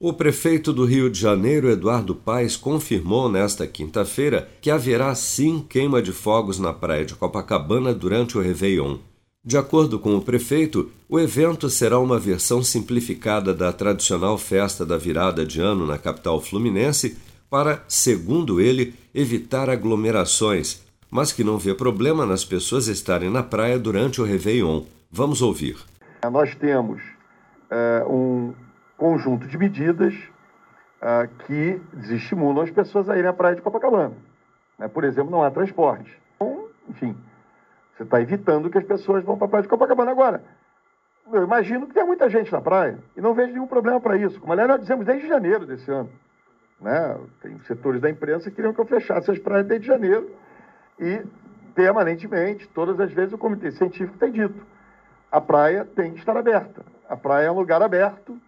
O prefeito do Rio de Janeiro, Eduardo Paes, confirmou nesta quinta-feira que haverá sim queima de fogos na praia de Copacabana durante o Réveillon. De acordo com o prefeito, o evento será uma versão simplificada da tradicional festa da virada de ano na capital fluminense para, segundo ele, evitar aglomerações, mas que não vê problema nas pessoas estarem na praia durante o Réveillon. Vamos ouvir. Nós temos é, um conjunto de medidas uh, que desestimulam as pessoas a irem à praia de Copacabana. Né? Por exemplo, não há transporte. Então, enfim, você está evitando que as pessoas vão para a praia de Copacabana agora. Eu imagino que tem muita gente na praia e não vejo nenhum problema para isso. Como aliás nós dizemos desde janeiro desse ano. Né? Tem setores da imprensa que queriam que eu fechasse as praias desde janeiro e permanentemente, todas as vezes o comitê científico tem dito, a praia tem que estar aberta. A praia é um lugar aberto,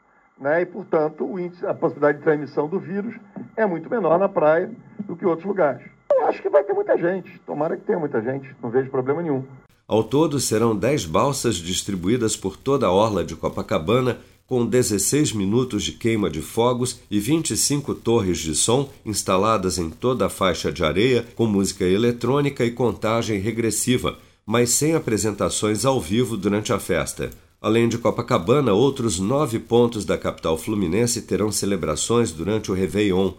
né? e, portanto, índice, a possibilidade de transmissão do vírus é muito menor na praia do que outros lugares. Eu acho que vai ter muita gente, tomara que tenha muita gente, não vejo problema nenhum. Ao todo, serão 10 balsas distribuídas por toda a orla de Copacabana, com 16 minutos de queima de fogos e 25 torres de som instaladas em toda a faixa de areia, com música eletrônica e contagem regressiva, mas sem apresentações ao vivo durante a festa. Além de Copacabana, outros nove pontos da capital fluminense terão celebrações durante o Réveillon.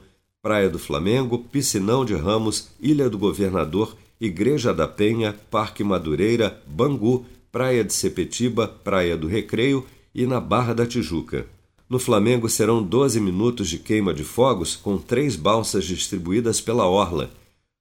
Praia do Flamengo, Piscinão de Ramos, Ilha do Governador, Igreja da Penha, Parque Madureira, Bangu, Praia de Sepetiba, Praia do Recreio e na Barra da Tijuca. No Flamengo serão 12 minutos de queima de fogos com três balsas distribuídas pela Orla.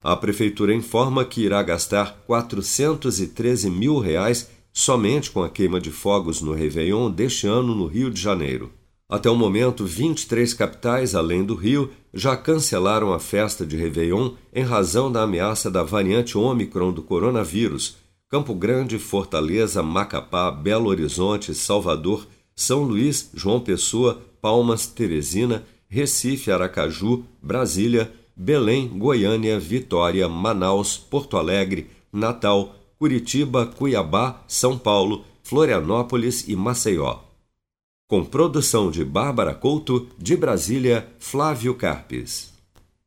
A prefeitura informa que irá gastar 413 mil reais somente com a queima de fogos no Réveillon deste ano no Rio de Janeiro. Até o momento, 23 capitais, além do Rio, já cancelaram a festa de Réveillon em razão da ameaça da variante Ômicron do coronavírus. Campo Grande, Fortaleza, Macapá, Belo Horizonte, Salvador, São Luís, João Pessoa, Palmas, Teresina, Recife, Aracaju, Brasília, Belém, Goiânia, Vitória, Manaus, Porto Alegre, Natal, Curitiba, Cuiabá, São Paulo, Florianópolis e Maceió. Com produção de Bárbara Couto, de Brasília, Flávio Carpes.